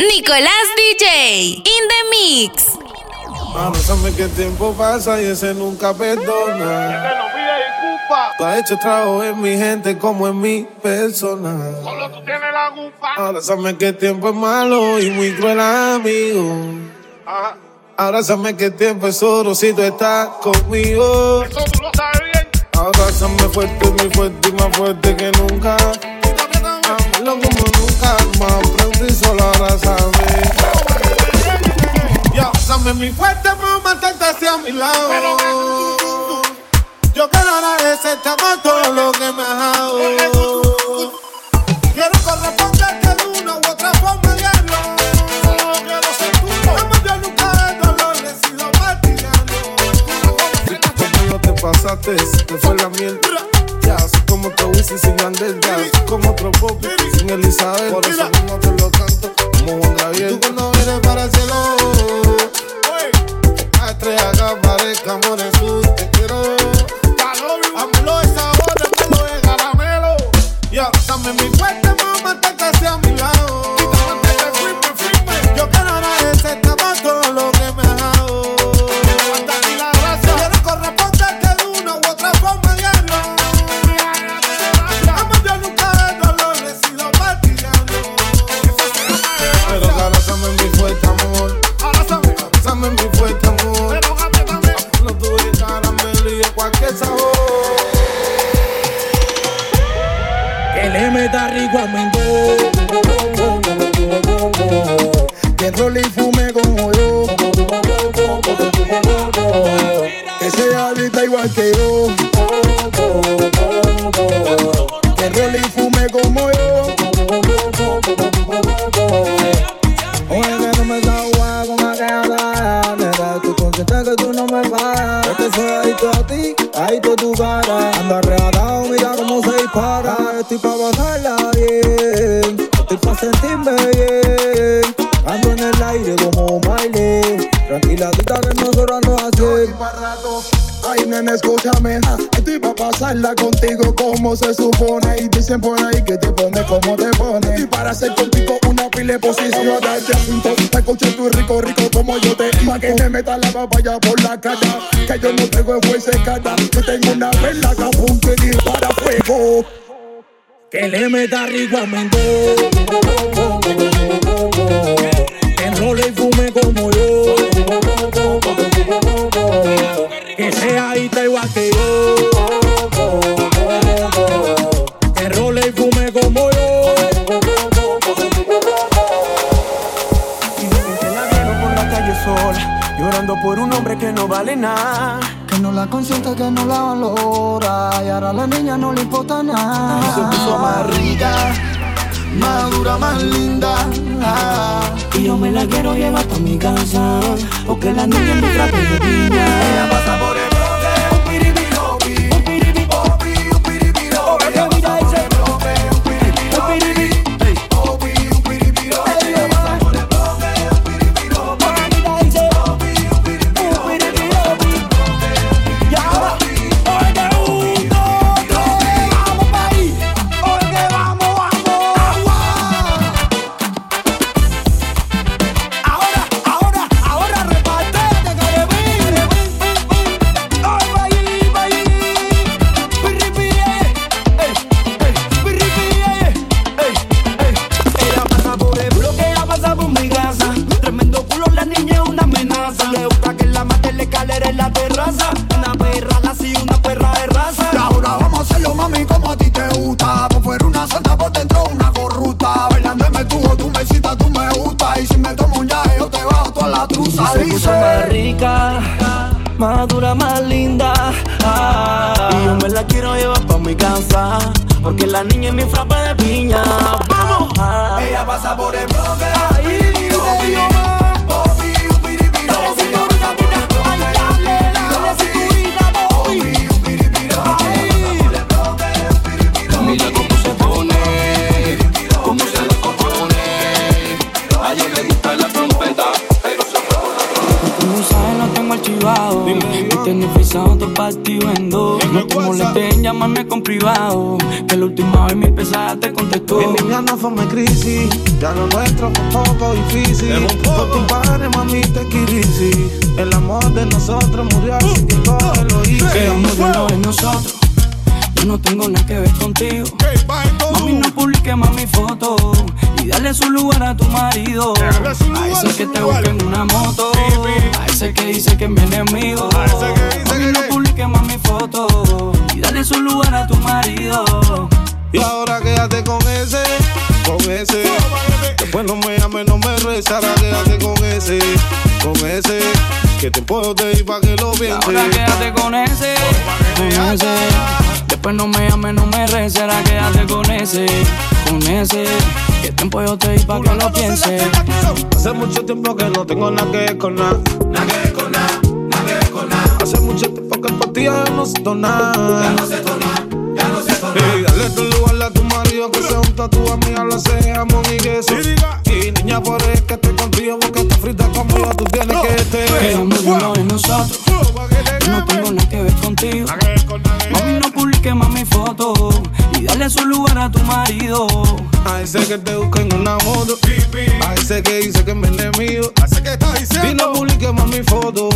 Nicolás DJ, in the mix. Mano, sabe que el tiempo pasa y ese nunca perdona. Tú has hecho trabajo en mi gente como en mi persona. Solo tú tienes la culpa. Ahora sabe que el tiempo es malo y muy cruel amigo. Ajá. Ahora sabe que el tiempo es oro si tú estás conmigo. Eso tú lo sabes bien. Ahora sabe fuerte, muy fuerte y más fuerte que nunca. Amalo como nunca, más y solo ahora sabe. Yo, dame mi fuerte, mamá, mantente hacia mi lado. Yo quiero agradecer todo lo que me has dado. Quiero corresponderte de una u otra forma diario. Solo quiero ser tuyo. Vamos, yo nunca he dolor, he sido martiriano. Conmigo te pasaste, te fue la miel. Ya, soy como otro Wisin sin Poppy sin Elizabeth. Por eso mismo te lo canto como Juan Gabriel. Tú cuando vienes para el cielo, a estrella que aparezca, amor en su te quiero. Amelo de sabor, amelo de caramelo. Yo, dame mi fuerte, que te meta la papaya por la cara Que yo no tengo fuerza escada Yo tengo una vela que apunte para fuego. Que le meta rico a Mendo. Que enrole y fume como yo. Que sea adicta igual. Que nada. Que no la consiente, que no la valora. Y ahora a la niña no le importa nada. Se puso más rica, más dura, más linda. Y yo me la quiero llevar pa' mi casa. Porque la niña me trata de piña. Ella pasa por el por la Tú no te llamarme con privado. Que la última vez mi pesada te contestó. Mi niña no fue mi crisis, ya lo nuestro fue un poco difícil. Por tu padre, mami, te quirisi. El amor de nosotros murió así que coge lo hice. Quedamos de uno de nosotros. Yo no tengo nada que ver contigo. Mami, no publique más mi foto. Y dale su lugar a tu marido. Lugar, A ese que te busca en una moto. A ese que dice que es mi enemigo. A ese que que- no publique más mi foto. Y dale su lugar a tu marido. Y ahora quédate con ese, con ese. Después no me llames, no me reces. Ahora quédate con ese, con ese. Que te puedo ir pa' que lo pienses. Ahora quédate con ese, con ese. Después no me llames, no me reces. Ahora quédate con ese, con ese. Que tiempo yo te di pa' que lo pienses. Hace mucho tiempo que no tengo nada que. Nada ver con nada, ya no siento nada. Ya no siento nada, ya no siento nada. Y dale tu lugar a tu marido que se junta a tu amiga, lo sé, jamón y queso. Y niña, por eso es que estoy contigo, porque tú frita conmigo, tú tienes que estar. Quedamos de uno de nosotros. Yo no tengo nada que ver contigo. Mami, no publique más mi foto. Y dale su lugar a tu marido. A ese que te busca en una moto. A ese que dice que es mi enemigo. Así que está Y no diciendo. publiques más mi foto.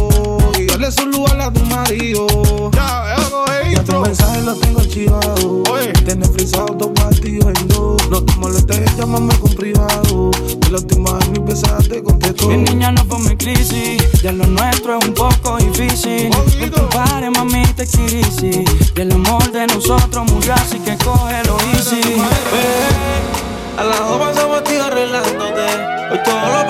Y dale su lugar a tu marido. Ya, Ya tu intro. mensaje lo tengo archivado. Oye. Tienes frisado dos partidos en dos. No te molestes, llámame con privado. Que la última vez mi pesada te contestó. Mi niña no fue mi crisis. Ya lo nuestro es un poco difícil. No te pares, mami, te quirisi. Y el amor de nosotros murió, así que cógelo easy. A las dos pasamos ti arreglándote. Hoy todo lo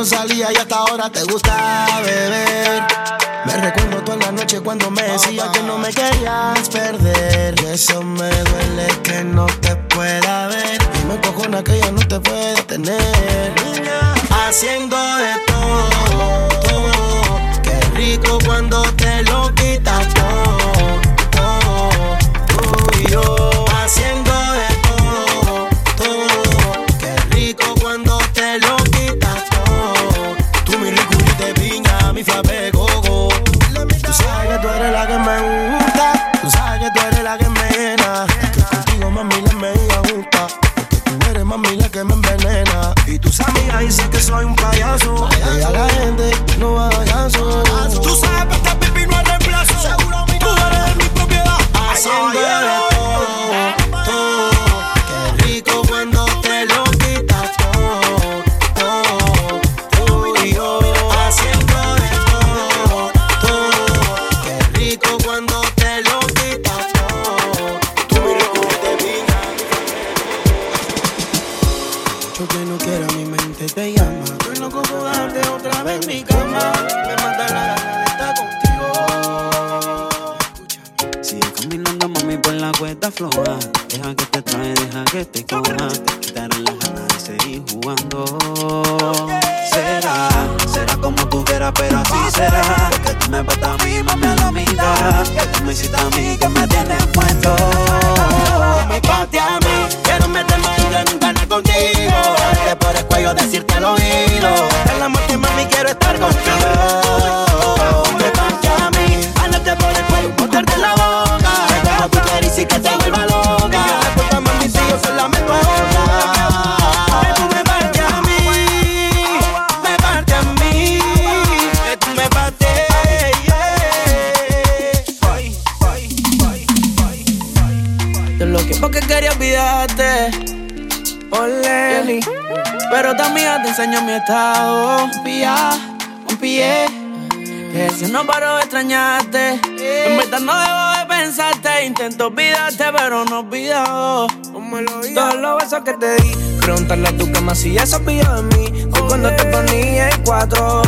no salía y hasta ahora te gusta beber. Me recuerdo toda la noche cuando me decías que no me querías perder. Y eso me duele que no te pueda ver. Y me cojona que ya no te pueda tener. Niña, haciendo de todo, todo. Qué rico cuando te lo quitas todo, todo. Vez mi cama. Me mata la gana de estar contigo. Sigue caminando, mami, por la cuesta floja. Deja que te trae, deja que te coja. Te quitaré las ganas de seguir jugando. Será, será como tú quieras, pero así será. Que tú me pasas a mí, mami, a la mitad. Que tú me hiciste a mí, que me tienes muerto. me pate a mí. Quiero meterme en canal contigo. Cuello decirte al oído. En la muerte, mami, quiero estar contigo. Me pate a mí. Andate por el cuello, morderte la boca. Enseño mi estado. Un pía, un pie. Que si no paro de extrañarte. En verdad no debo de pensarte. Intento olvidarte, pero no olvido. Todos los besos que te di. Preguntarle a tu cama si ya se olvidó de mí. Fue cuando te ponía en cuatro.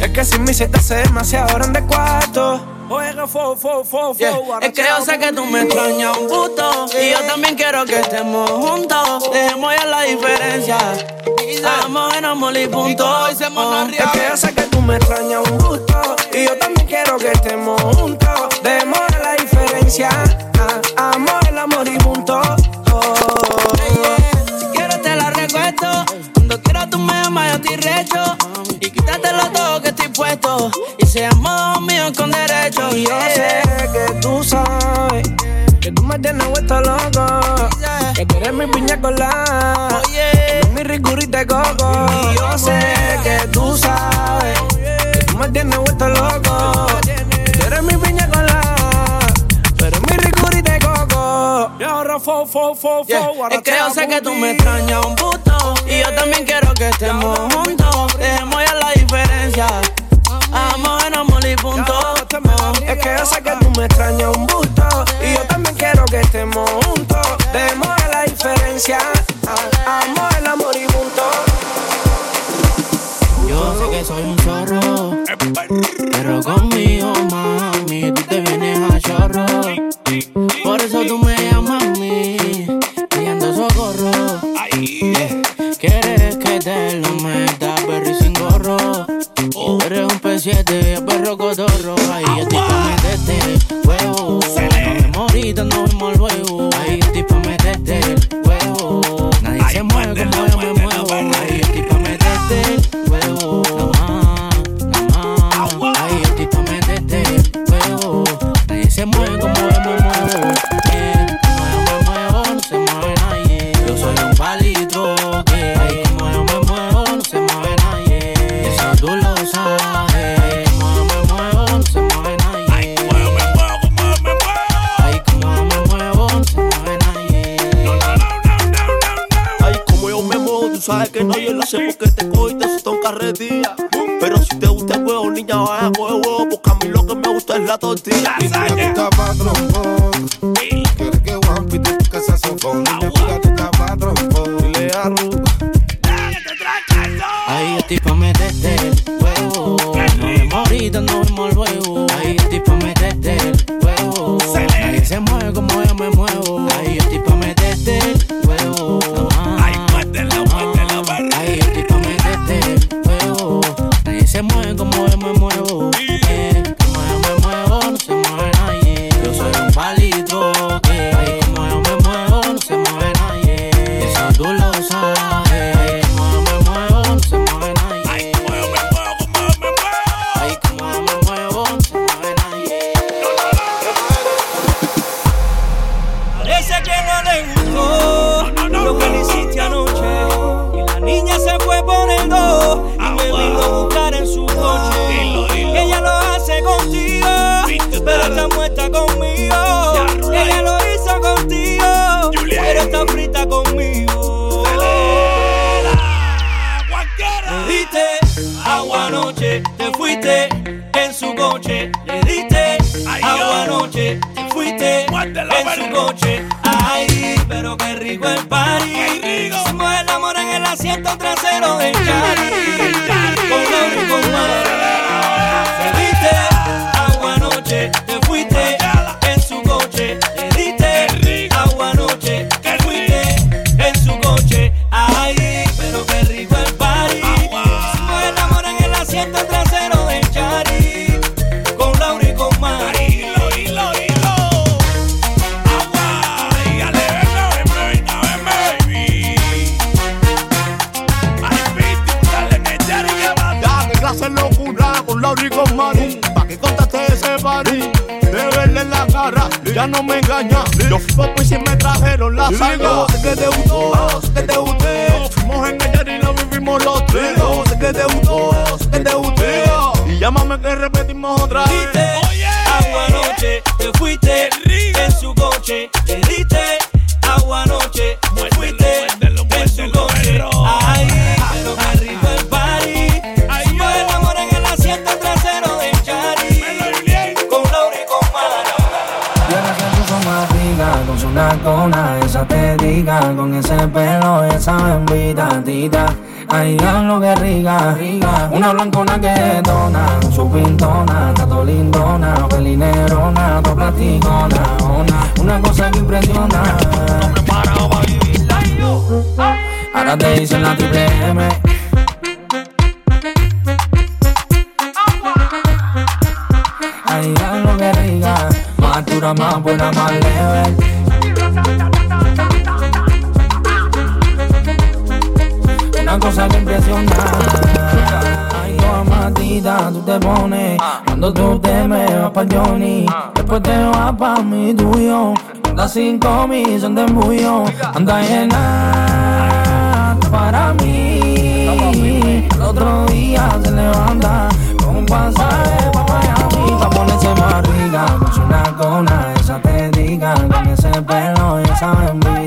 Es que sin mí se te hace demasiado grande cuarto. Yeah. Es que yo sé que tú me extrañas un gusto Y yo también quiero que estemos juntos Dejemos ya la diferencia Estamos en amor y punto. Oh, Es que yo sé que tú me extrañas un gusto. Y yo también quiero que estemos juntos. Dejemos ya la diferencia. Ah, Amor, el amor y punto. Oh. Si quieres te la recuesto. Cuando quieras tú me llamas, yo estoy recho. Y quítatelo todo que estoy puesto. Y seamos míos con derecho Y yo sé que tú sabes Que tú me tienes vuelto loco. Que tú eres mi piña colada. Ricurita de coco. Y yo sé que tú sabes Que tú me tienes vuelto loco. Tú eres mi piña colada eres mi ricurita de coco. Y ahora fo, fo, fo, fo Es que yo sé que tú me extrañas un puto Y yo también quiero que estemos juntos. Dejemos ya la diferencia. Amor, en amor y punto Es que yo sé que tú me extrañas un busto Y yo también quiero que estemos juntos. Dejemos ya la diferencia. Amor fuiste en su coche. Le diste agua anoche, te fuiste en su coche. Ay, pero qué rico el party. Hicimos el amor en el asiento trasero del Cari. invitadita. Ahí lo que riga, riga. Una blancona que dona, su pintona, tato lindona, pelinerona, to platicona, ona. Una cosa que impresiona. Preparado para vivirla yo. Ahora te dicen la triple M. Ahí lo que riga, más dura, más buena, más leve. una cosa que impresiona. Ay, no amatita, tú te pones. Cuando tú te me vas pa' Johnny, después te vas pa' mi tuyo. Anda sin comis, de embullo. Anda llena para mí. El otro día se levanta con un pasaje pa' Miami. Pa' ponerse barriga, con una cona, esa te diga, con ese pelo y esa bendita.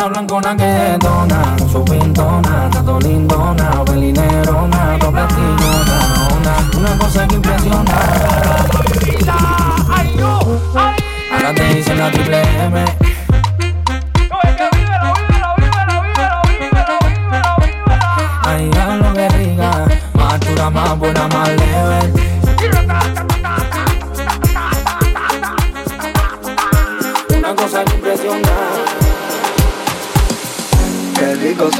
una blancona que detona, su pintona, tanto lindona, pelinerona, dos platillona, una, una cosa que impresiona. Ahora te dicen la triple M. Más buena.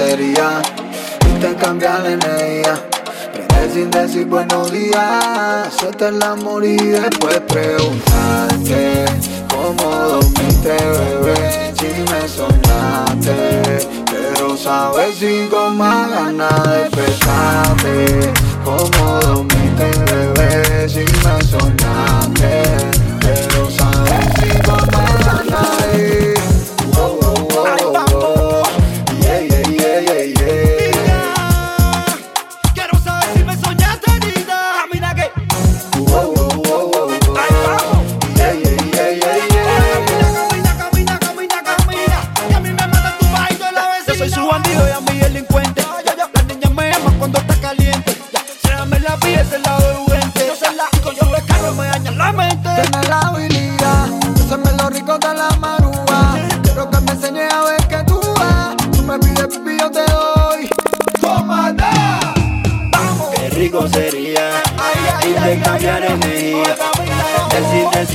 sería intercambiar energía. Prende sin decir buenos días, suelta el amor y después preguntarte cómo dormiste, bebé, si me sonaste. Quiero saber si con más ganas despertaste, cómo dormiste, bebé, si me sonaste.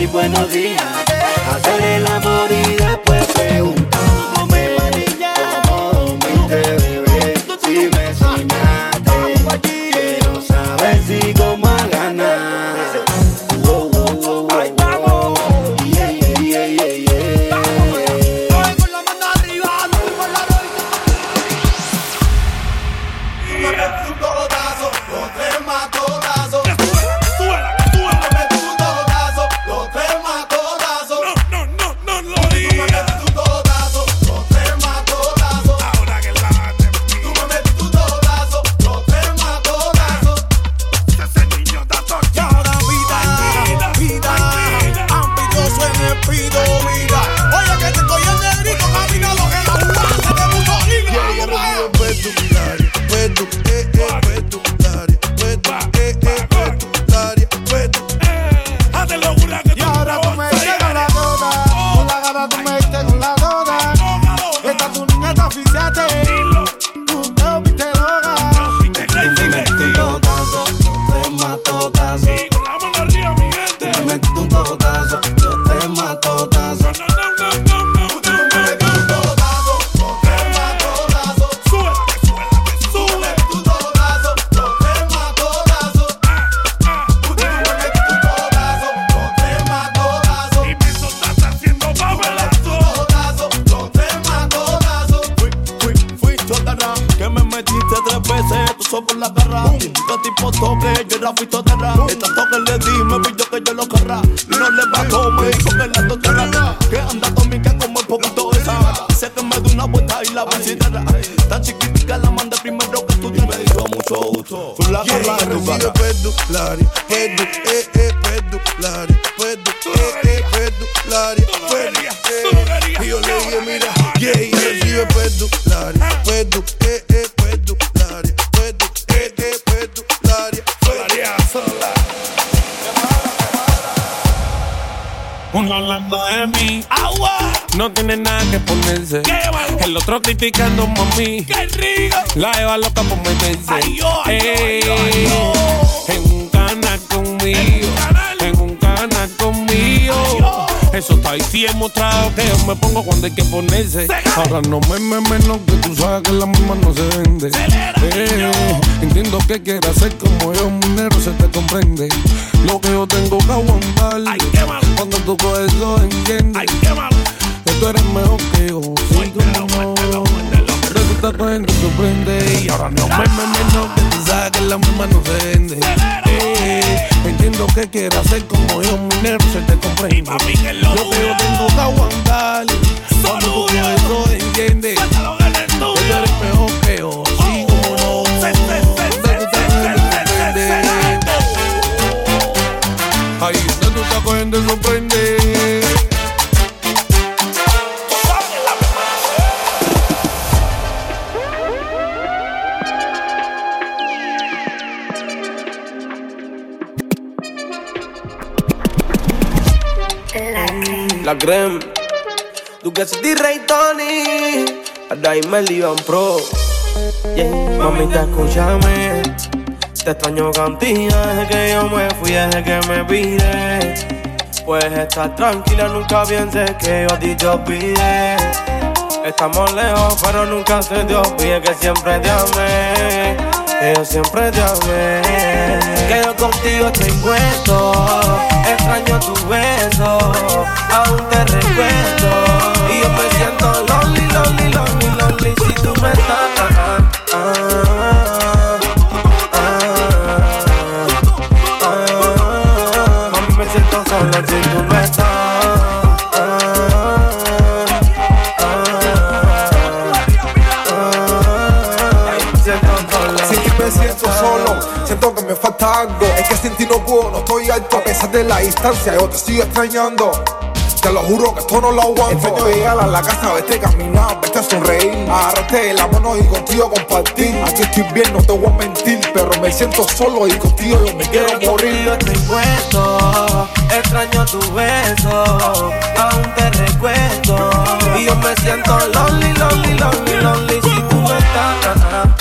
buenos días. Haceré la y recibe pedularia, pedu, eh, eh, pedularia, pedu, eh, eh, pedularia, pedu. Uno hablando de mí. No tiene nada que ponerse. El otro criticando mami. ¡Qué rico! La Eva loca por meterse. Ey, En un canal conmigo. Ahí sí he mostrado que yo me pongo cuando hay que ponerse. Ahora no me me menos que tú sabes que la misma no se vende. Eh, entiendo que quieras ser como yo, minero, se te comprende. Lo que yo tengo que aguantar. Cuando tú coges eso entiendes. Que tú eres mejor que yo. Pero tú estás cogiendo sorprende. Y ahora no me me menos que tú sabes que la misma no se vende. Eh, entiendo que quieras ser como yo, minero, se te comprende. Lo que yo tengo que aguantar. Cuando tú eso entiendes. Tú eres mejor que yo. Sí, como no. Pero. Ahí donde tú estás cogiendo sorprende. La creme. Tu que si di Rey Tony. Ahora y me liban pro. Yeah. Mamita, escúchame. Te extraño contigo desde que yo me fui, desde que me pide. Puedes estar tranquila, nunca pienses que yo a ti te olvidé. Estamos lejos, pero nunca se te olvide que siempre te amé. Yo siempre te amé. Que yo contigo estoy puesto. Extraño tu beso, aún te recuerdo. Y yo me siento lonely, lonely, lonely, lonely si tú me estás. ah, ah, ah, Es que sin ti no puedo, no estoy alto. A pesar de la distancia, yo te sigo extrañando. Te lo juro que esto no lo aguanto. Extraño llegar a la casa, verte caminar, verte sonreír. Agarrarte de la mano y contigo compartir. Aquí estoy bien, no te voy a mentir. Pero me siento solo y contigo yo me quiero morir. estoy puesto, extraño tu beso, aún te recuerdo. Y yo me siento lonely, lonely, lonely, lonely si tú no estás.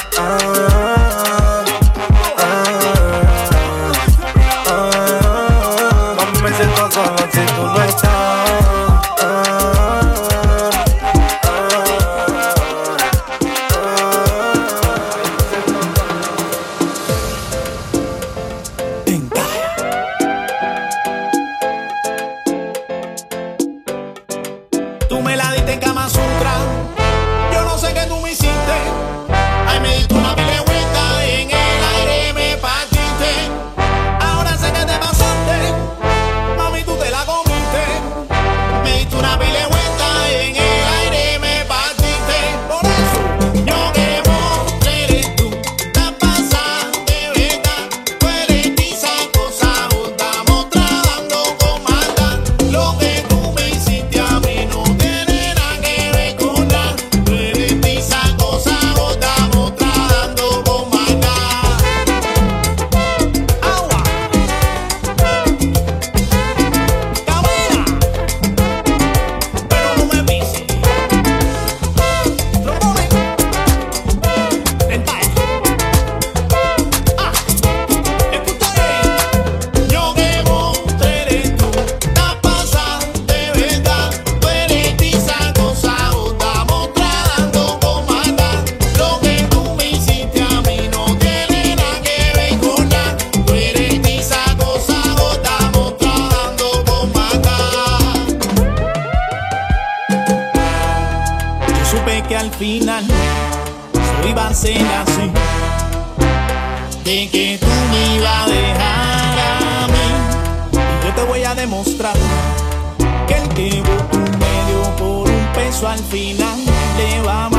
นั้นได้ว่า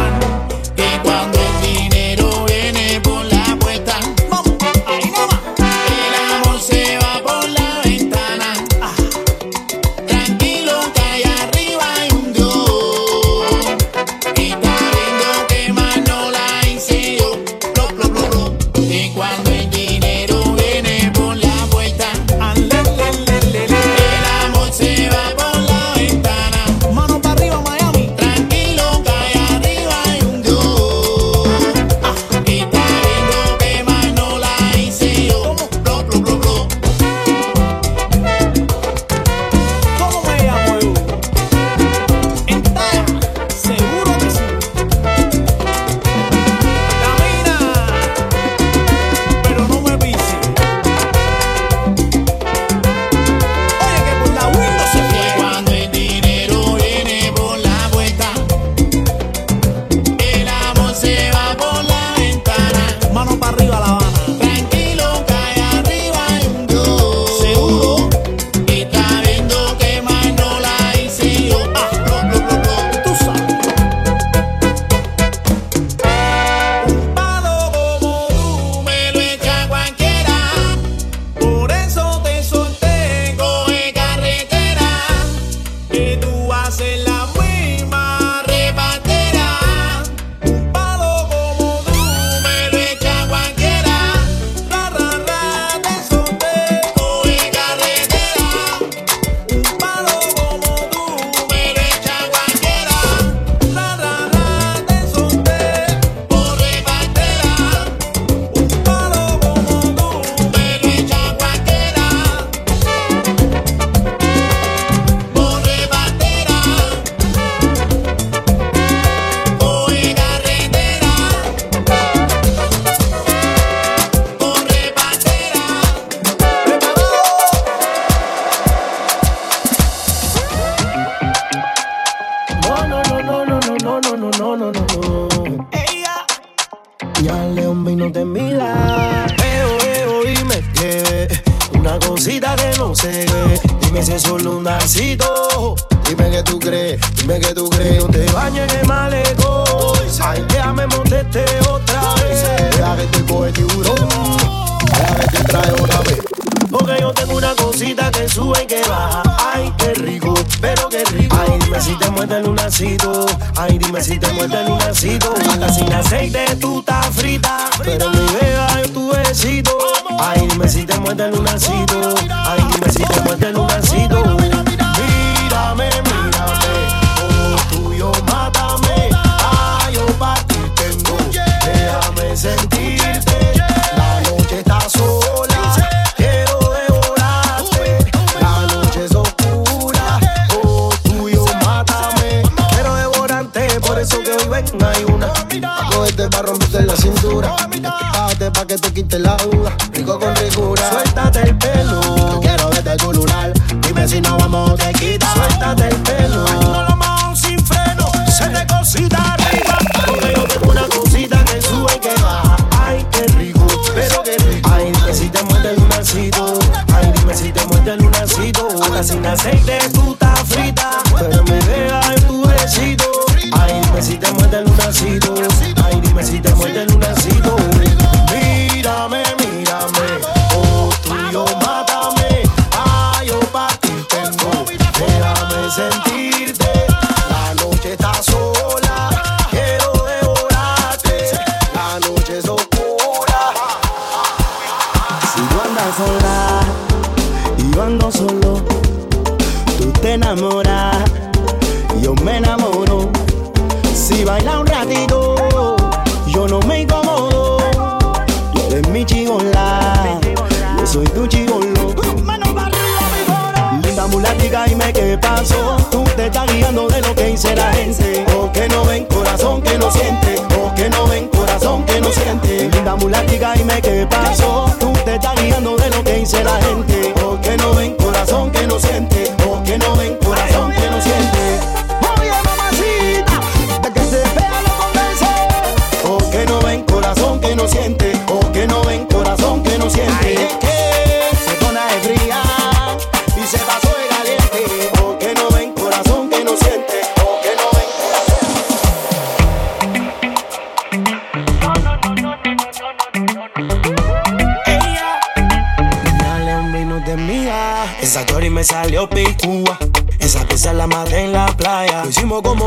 te va a romper la cintura. Pate pa' que te quite la duda. Rico con rigura. Suéltate el pelo. Yo quiero desde tu lunar. Dime si no vamos te quita. Suéltate el pelo. Ay, no sin freno. Se te cosita arriba. Porque yo tengo una cosita que sube y que baja. Ay, qué rico. Pero qué rico. Ay, dime si te muerde el lunacito. Ay, dime si te muerde el lunacito. Hasta sin aceite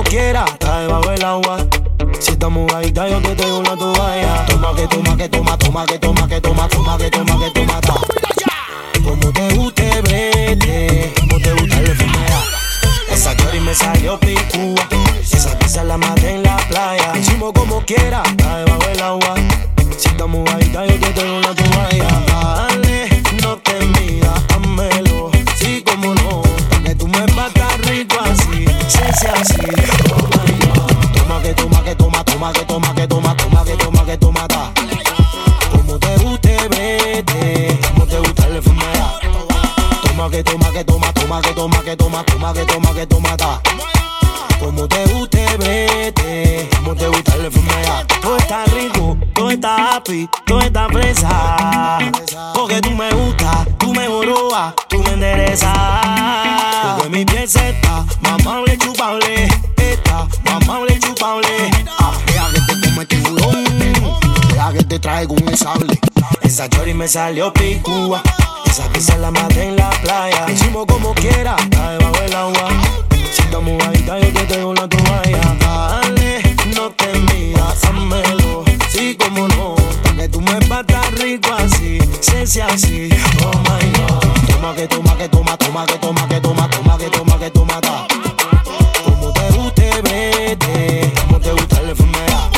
quiera. Esa chori me salió picúa. Esa que se la maté en la playa. Hicimos como quiera, está debajo del agua. Si estamos bajita, yo te traigo la toalla. Dale, no te miras, házmelo. Sí, como no. Que tú me patas rico así, sé así. Oh my god. Toma que toma que toma, toma que toma que toma, toma que toma que toma. Como te guste, vete. Como te gusta la enfermedad.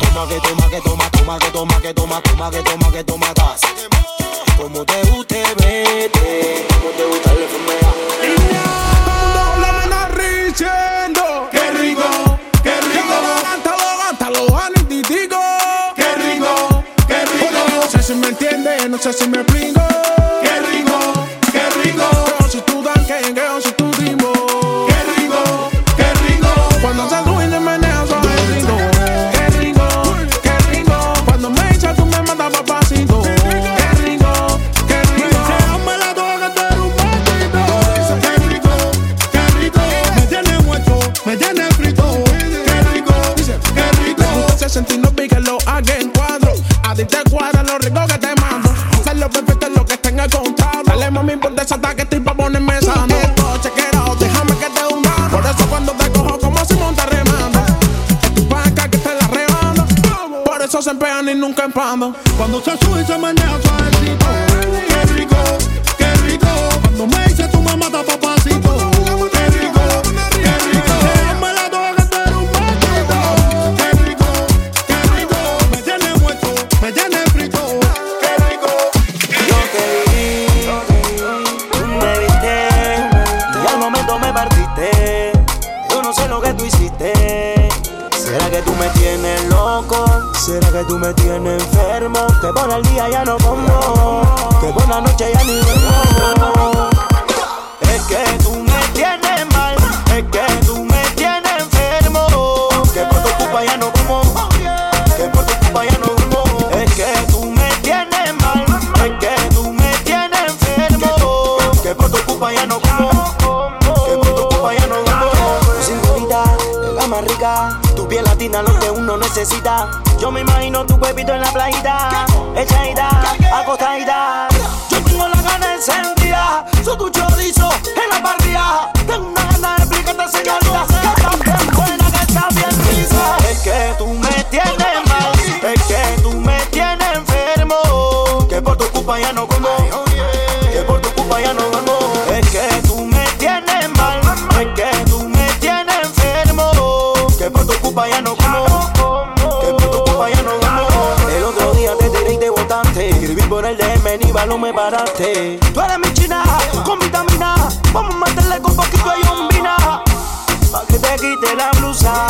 Toma que toma que toma, toma que toma que toma, toma, que toma, que toma gas. Como te mama. Cuando se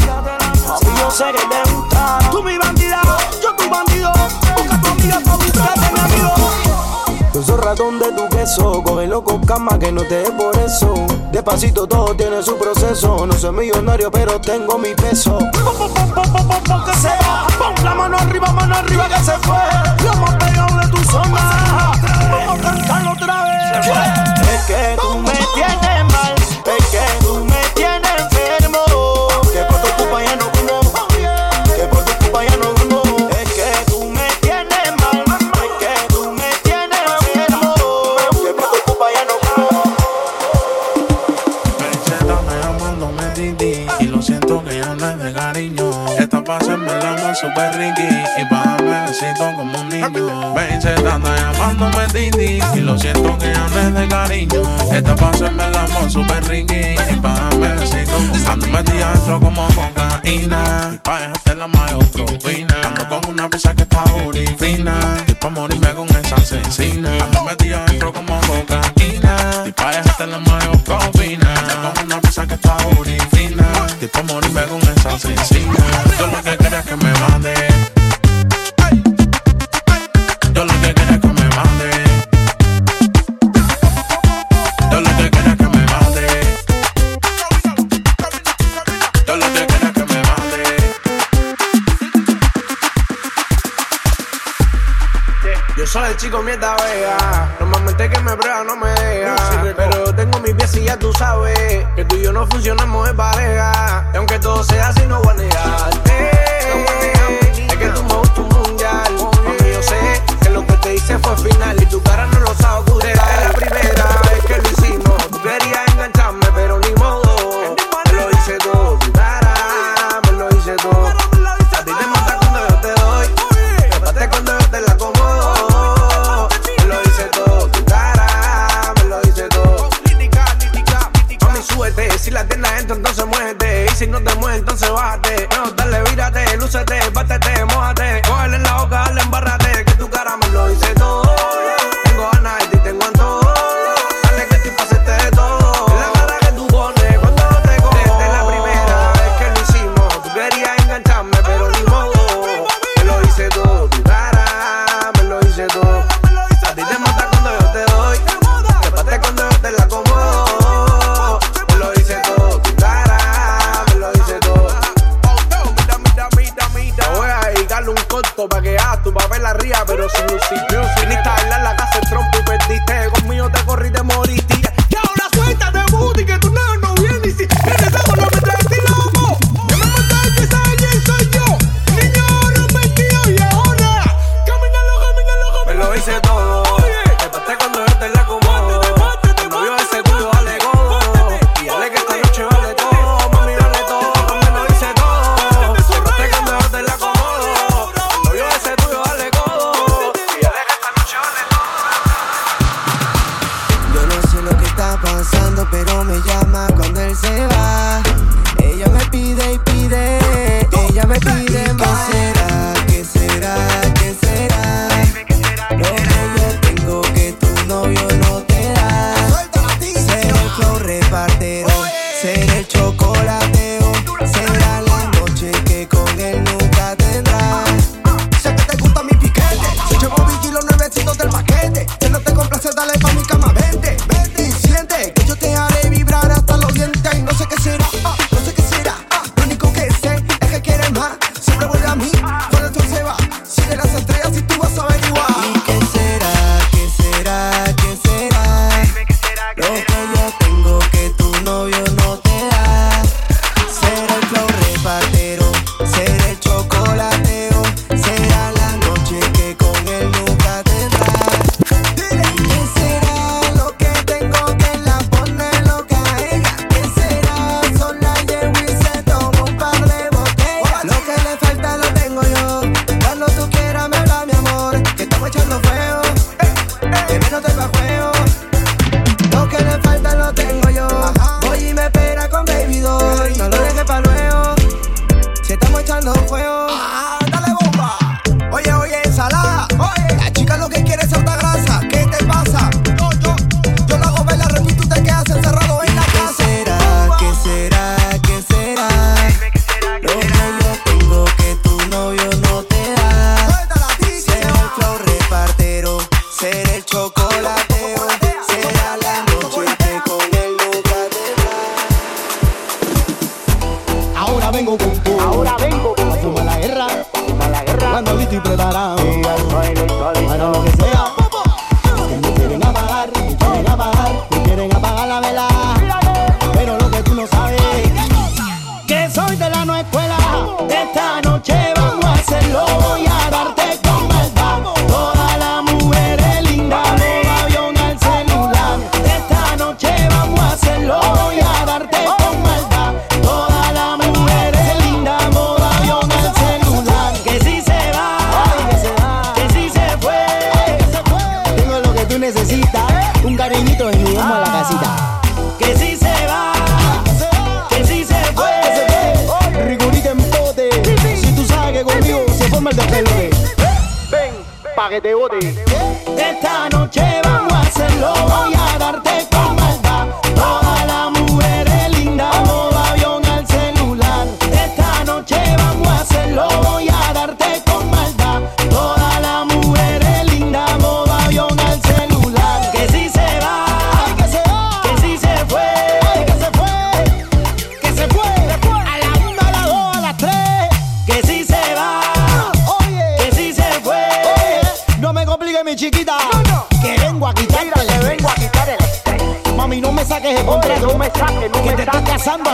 Papi, yo sé que te gusta. Tú mi bandida, yo tu bandido. Busca tu amiga pa' buscarte, mi amigo. Yo soy ratón de tu queso, cógelo loco cama que no te dé por eso. Despacito todo tiene su proceso, no soy millonario pero tengo mi peso. que sea, pon la mano arriba, mano arriba que se fue. Lo más pegado de tu zona, vamos a cantarlo otra vez. Es que tú me tienes. super Ricky y bájame besito como un niño. Vence tanda llamándome Didi y lo siento que hables de cariño. Esta paso en el amor super Ricky y bájame besito. Ando metido adentro como cocaína. Pa' dejarte la mayotrofina. Ando con una pizza que está orifina. Y pa' morirme con esa asesina. Ando metido adentro como cocaína. Y pa' dejarte la mayotrofina. Ando con una pizza que está orifina. Y pa' morirme con esa asesina. Yo soy el chico mierda vega. Normalmente que me prueba no me deja. Pero yo tengo mis pies tú sabes que tú y yo no funcionamos de pareja. Y aunque todo sea así, no voy a negarte. Es que tú me gustas un mundial. Mami, yo sé que lo que te hice fue final y tú no, dale, vírate, lúcete, bátete, mojate.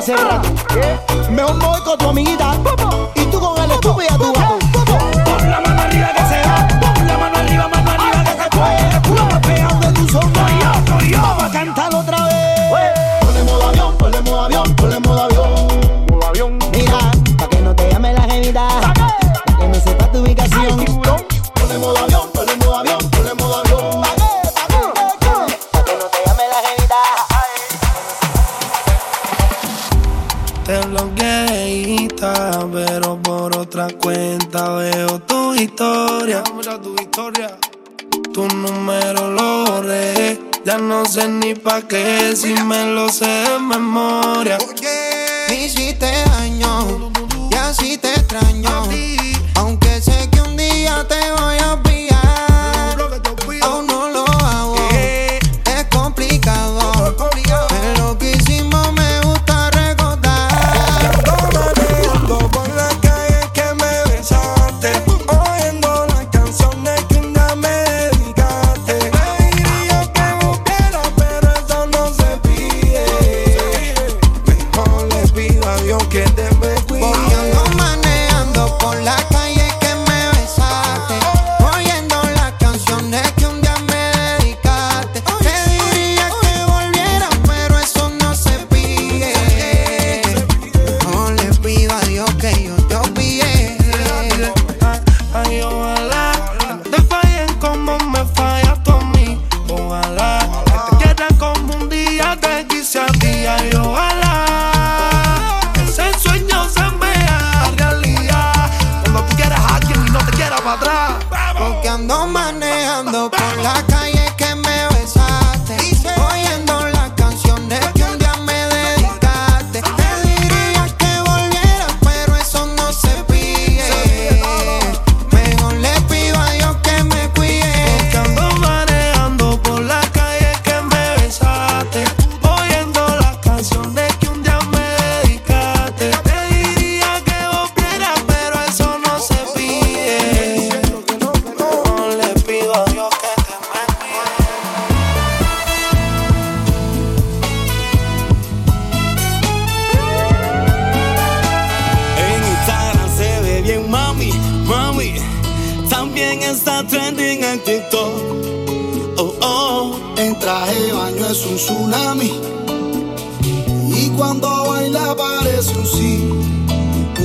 say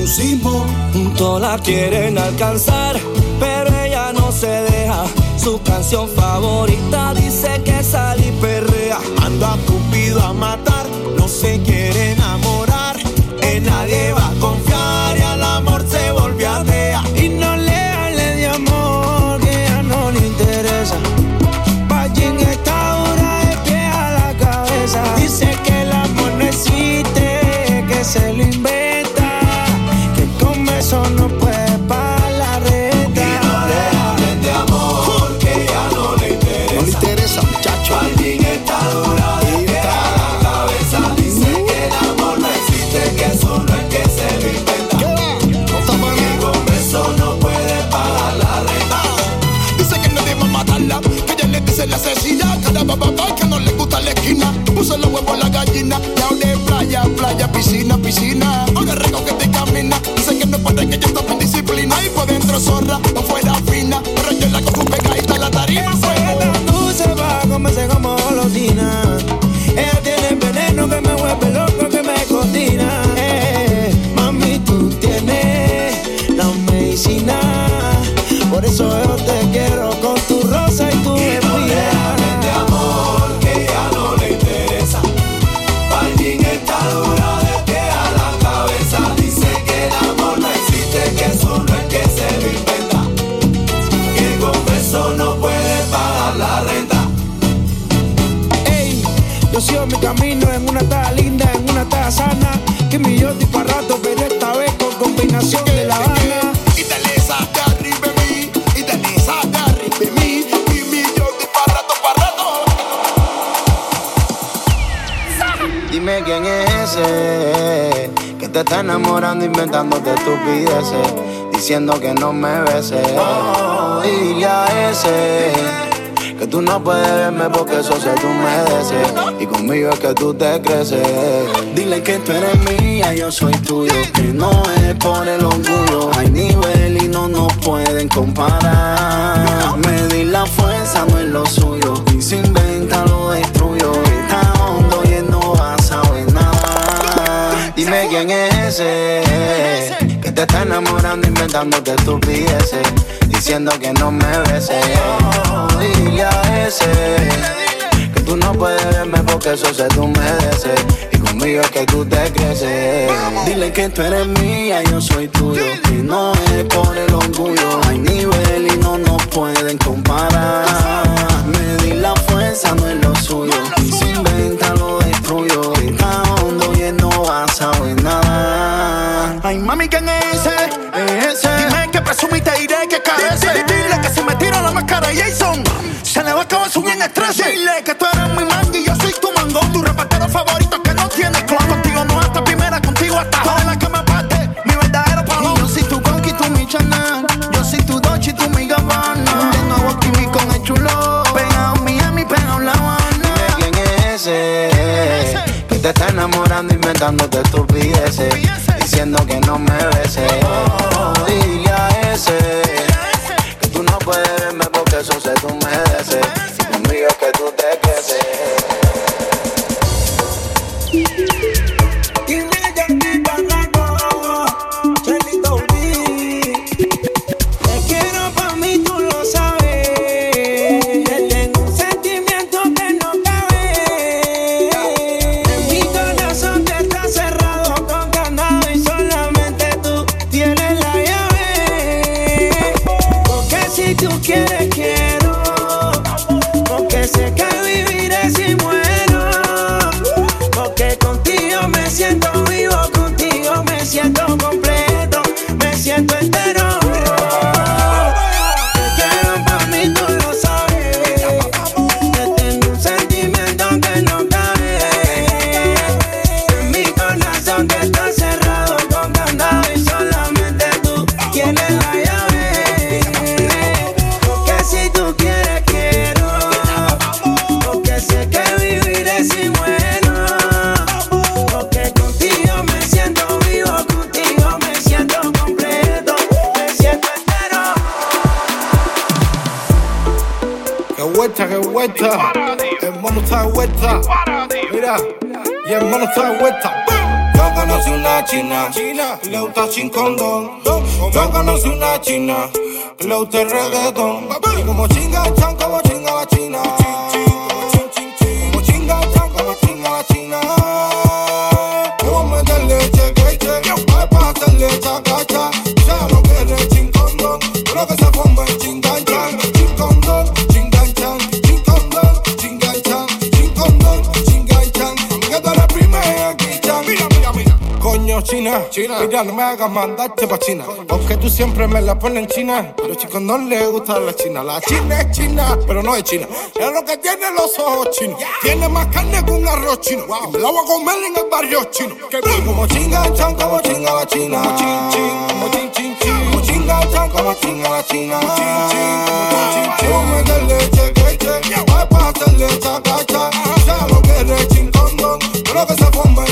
un sismo. Todos la quieren alcanzar, pero ella no se deja. Su canción favorita dice que sale y perrea. Anda Cupido a matar, no se quiere enamorar, en nadie va a confiar. oficina. Agarré coqueta y camina. Sé que no puede que yo estaba disciplina. Y por dentro zorra, no fuera fina. Pero yo la con su pega la tarima. Suena. No se va, como se sana. Que mi yo para rato, pero esta vez con combinación de la Habana. Y dale esa arriba de mí, y dale esa arriba de mí, y mi yo de para rato, para rato. Dime quién es ese que te está enamorando, inventándote estupideces, diciendo que no me beses. Oh, y dile a ese tú no puedes verme porque eso se tú mereces y conmigo es que tú te creces. Dile que tú eres mía, yo soy tuyo. Que no es por el orgullo. Hay nivel y no nos pueden comparar. Medir la fuerza no es lo suyo. Y si inventa lo destruyo. Está hondo y él no va a saber nada. Dime quién es ese que te está enamorando, inventándote estupideces, diciendo que no me beses. Dile a ese que tú no puedes verme porque eso se tú y conmigo es que tú te creces. Dile que tú eres mía, yo soy tuyo. Que no es por el orgullo. Hay nivel y no nos pueden comparar. Medir la fuerza no es lo suyo. Y si inventa lo destruyo. Está hondo y él no va a saber nada. Ay, mami, ¿quién? Es Bien estrés. Dile que tú Vuelta, que vuelta. El mono está vuelta. Mira, y el mono está vuelta. Yo conocí una china, y le gusta sin condón. Yo conocí una china, le gusta el reggaetón. Y como chinga chan, como chinga la china. China, China, mira, no me hagas mandarte pa' China. Porque tú siempre me la pones en China. Pero chicos, no le gusta la China. La China es China, pero no es China. Es lo que tiene los ojos chinos. Tiene más carne que un arroz chino. Y me la voy a comer en el barrio chino. Que como chinga chan, como chinga la China. Como chin chin, como chin chin chin. Como chinga chan, como chinga la China. Como chin chin, como chin chin. Vamos a meterle cheque, cheque. Ay, pa' hacerle chacacha. Sea lo que es chin condón. Pero que se forma